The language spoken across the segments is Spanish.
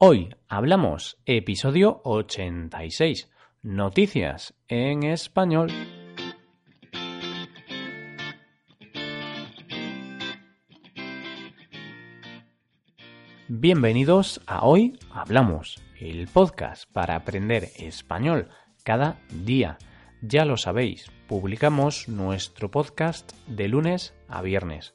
Hoy hablamos episodio 86, noticias en español. Bienvenidos a Hoy Hablamos, el podcast para aprender español cada día. Ya lo sabéis, publicamos nuestro podcast de lunes a viernes.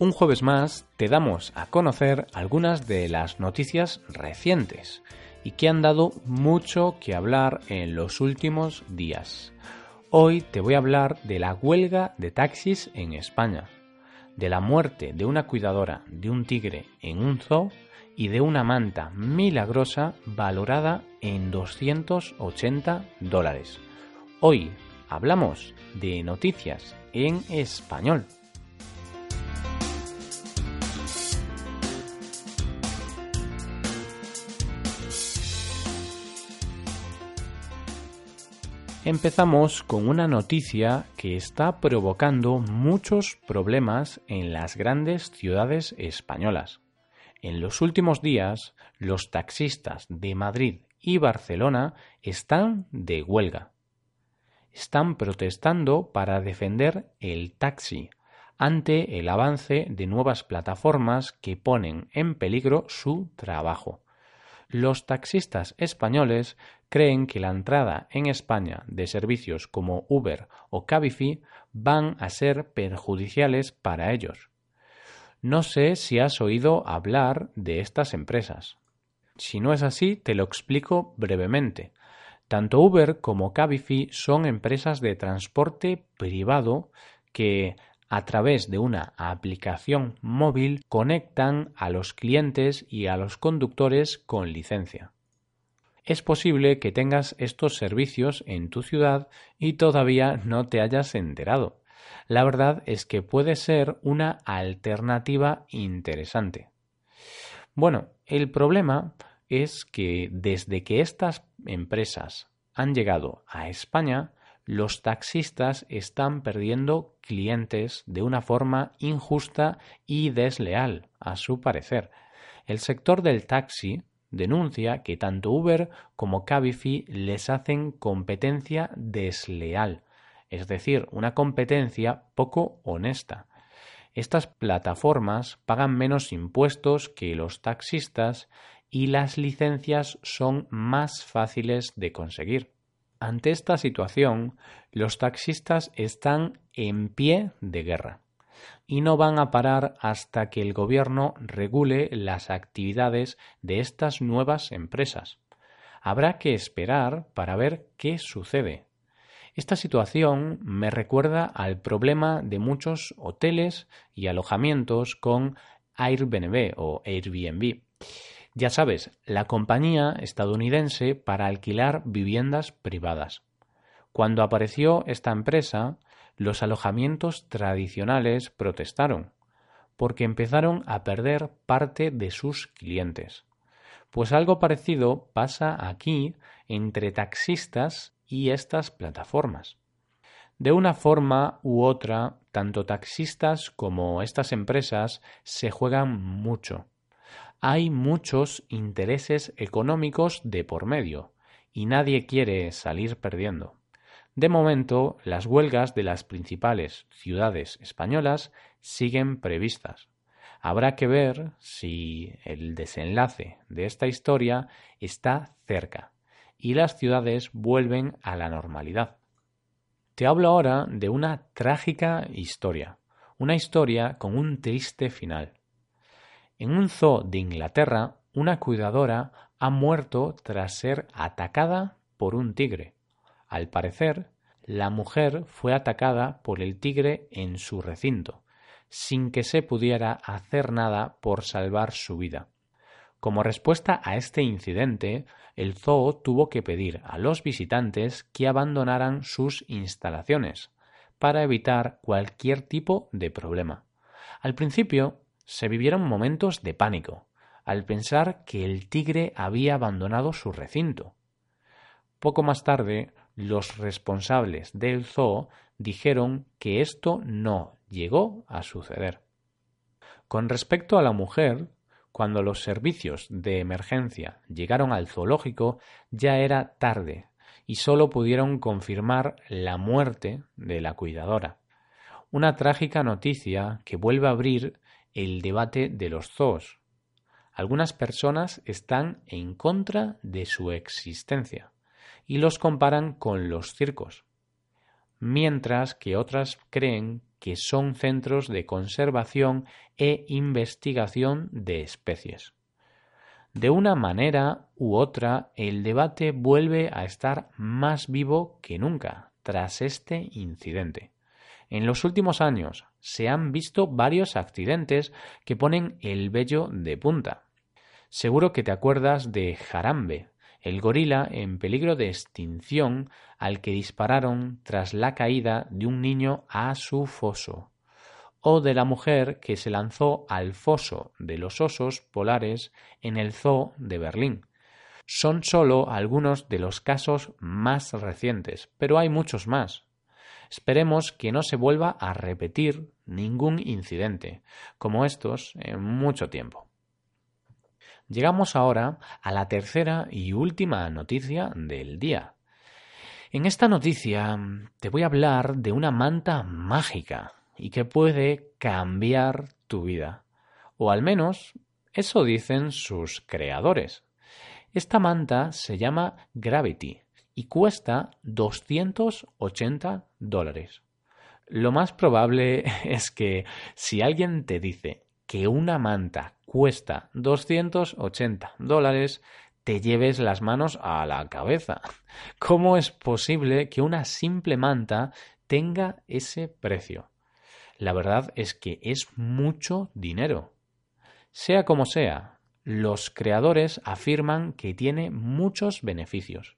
Un jueves más te damos a conocer algunas de las noticias recientes y que han dado mucho que hablar en los últimos días. Hoy te voy a hablar de la huelga de taxis en España, de la muerte de una cuidadora de un tigre en un zoo y de una manta milagrosa valorada en 280 dólares. Hoy hablamos de noticias en español. Empezamos con una noticia que está provocando muchos problemas en las grandes ciudades españolas. En los últimos días, los taxistas de Madrid y Barcelona están de huelga. Están protestando para defender el taxi ante el avance de nuevas plataformas que ponen en peligro su trabajo los taxistas españoles creen que la entrada en España de servicios como Uber o Cabify van a ser perjudiciales para ellos. No sé si has oído hablar de estas empresas. Si no es así, te lo explico brevemente. Tanto Uber como Cabify son empresas de transporte privado que a través de una aplicación móvil conectan a los clientes y a los conductores con licencia. Es posible que tengas estos servicios en tu ciudad y todavía no te hayas enterado. La verdad es que puede ser una alternativa interesante. Bueno, el problema es que desde que estas empresas han llegado a España, los taxistas están perdiendo clientes de una forma injusta y desleal, a su parecer. El sector del taxi denuncia que tanto Uber como Cabify les hacen competencia desleal, es decir, una competencia poco honesta. Estas plataformas pagan menos impuestos que los taxistas y las licencias son más fáciles de conseguir. Ante esta situación, los taxistas están en pie de guerra y no van a parar hasta que el gobierno regule las actividades de estas nuevas empresas. Habrá que esperar para ver qué sucede. Esta situación me recuerda al problema de muchos hoteles y alojamientos con Airbnb o Airbnb. Ya sabes, la compañía estadounidense para alquilar viviendas privadas. Cuando apareció esta empresa, los alojamientos tradicionales protestaron, porque empezaron a perder parte de sus clientes. Pues algo parecido pasa aquí entre taxistas y estas plataformas. De una forma u otra, tanto taxistas como estas empresas se juegan mucho hay muchos intereses económicos de por medio y nadie quiere salir perdiendo. De momento, las huelgas de las principales ciudades españolas siguen previstas. Habrá que ver si el desenlace de esta historia está cerca y las ciudades vuelven a la normalidad. Te hablo ahora de una trágica historia, una historia con un triste final. En un zoo de Inglaterra, una cuidadora ha muerto tras ser atacada por un tigre. Al parecer, la mujer fue atacada por el tigre en su recinto, sin que se pudiera hacer nada por salvar su vida. Como respuesta a este incidente, el zoo tuvo que pedir a los visitantes que abandonaran sus instalaciones para evitar cualquier tipo de problema. Al principio se vivieron momentos de pánico al pensar que el tigre había abandonado su recinto. Poco más tarde, los responsables del zoo dijeron que esto no llegó a suceder. Con respecto a la mujer, cuando los servicios de emergencia llegaron al zoológico ya era tarde y solo pudieron confirmar la muerte de la cuidadora. Una trágica noticia que vuelve a abrir el debate de los zoos. Algunas personas están en contra de su existencia y los comparan con los circos, mientras que otras creen que son centros de conservación e investigación de especies. De una manera u otra, el debate vuelve a estar más vivo que nunca tras este incidente. En los últimos años se han visto varios accidentes que ponen el vello de punta. Seguro que te acuerdas de Jarambe, el gorila en peligro de extinción al que dispararon tras la caída de un niño a su foso, o de la mujer que se lanzó al foso de los osos polares en el zoo de Berlín. Son solo algunos de los casos más recientes, pero hay muchos más. Esperemos que no se vuelva a repetir ningún incidente como estos en mucho tiempo. Llegamos ahora a la tercera y última noticia del día. En esta noticia te voy a hablar de una manta mágica y que puede cambiar tu vida. O al menos eso dicen sus creadores. Esta manta se llama Gravity y cuesta 280 dólares. Lo más probable es que si alguien te dice que una manta cuesta 280 dólares, te lleves las manos a la cabeza. ¿Cómo es posible que una simple manta tenga ese precio? La verdad es que es mucho dinero. Sea como sea, los creadores afirman que tiene muchos beneficios.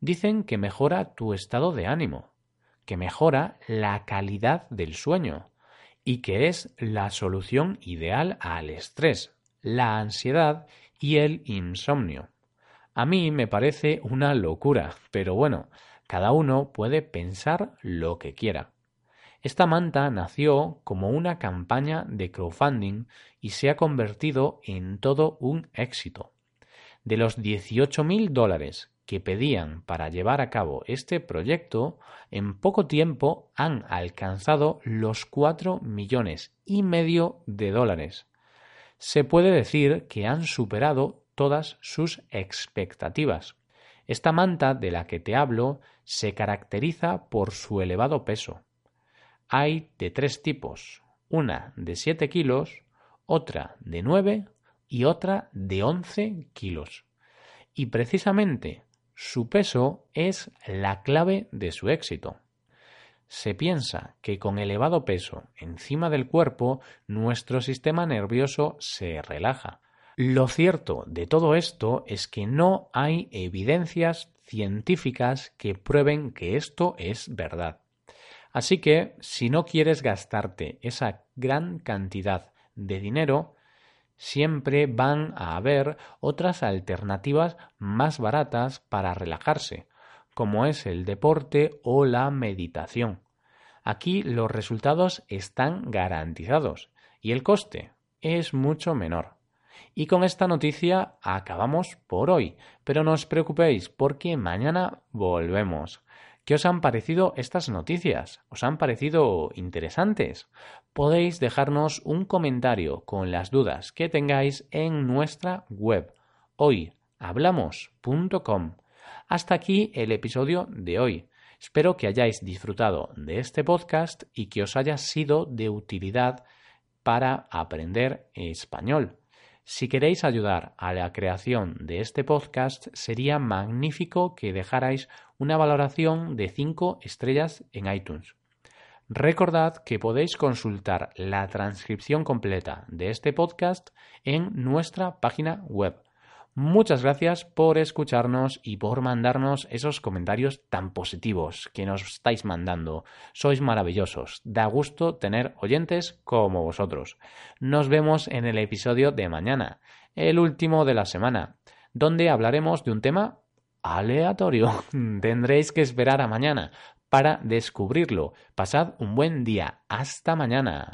Dicen que mejora tu estado de ánimo, que mejora la calidad del sueño, y que es la solución ideal al estrés, la ansiedad y el insomnio. A mí me parece una locura, pero bueno, cada uno puede pensar lo que quiera. Esta manta nació como una campaña de crowdfunding y se ha convertido en todo un éxito. De los 18.000 dólares que pedían para llevar a cabo este proyecto, en poco tiempo han alcanzado los cuatro millones y medio de dólares. Se puede decir que han superado todas sus expectativas. Esta manta de la que te hablo se caracteriza por su elevado peso. Hay de tres tipos, una de 7 kilos, otra de 9 y otra de 11 kilos. Y precisamente su peso es la clave de su éxito. Se piensa que con elevado peso encima del cuerpo nuestro sistema nervioso se relaja. Lo cierto de todo esto es que no hay evidencias científicas que prueben que esto es verdad. Así que, si no quieres gastarte esa gran cantidad de dinero, siempre van a haber otras alternativas más baratas para relajarse, como es el deporte o la meditación. Aquí los resultados están garantizados y el coste es mucho menor. Y con esta noticia acabamos por hoy, pero no os preocupéis porque mañana volvemos. ¿Qué os han parecido estas noticias? ¿Os han parecido interesantes? Podéis dejarnos un comentario con las dudas que tengáis en nuestra web hoyhablamos.com. Hasta aquí el episodio de hoy. Espero que hayáis disfrutado de este podcast y que os haya sido de utilidad para aprender español. Si queréis ayudar a la creación de este podcast, sería magnífico que dejarais una valoración de 5 estrellas en iTunes. Recordad que podéis consultar la transcripción completa de este podcast en nuestra página web. Muchas gracias por escucharnos y por mandarnos esos comentarios tan positivos que nos estáis mandando. Sois maravillosos. Da gusto tener oyentes como vosotros. Nos vemos en el episodio de mañana, el último de la semana, donde hablaremos de un tema aleatorio. Tendréis que esperar a mañana para descubrirlo. Pasad un buen día. Hasta mañana.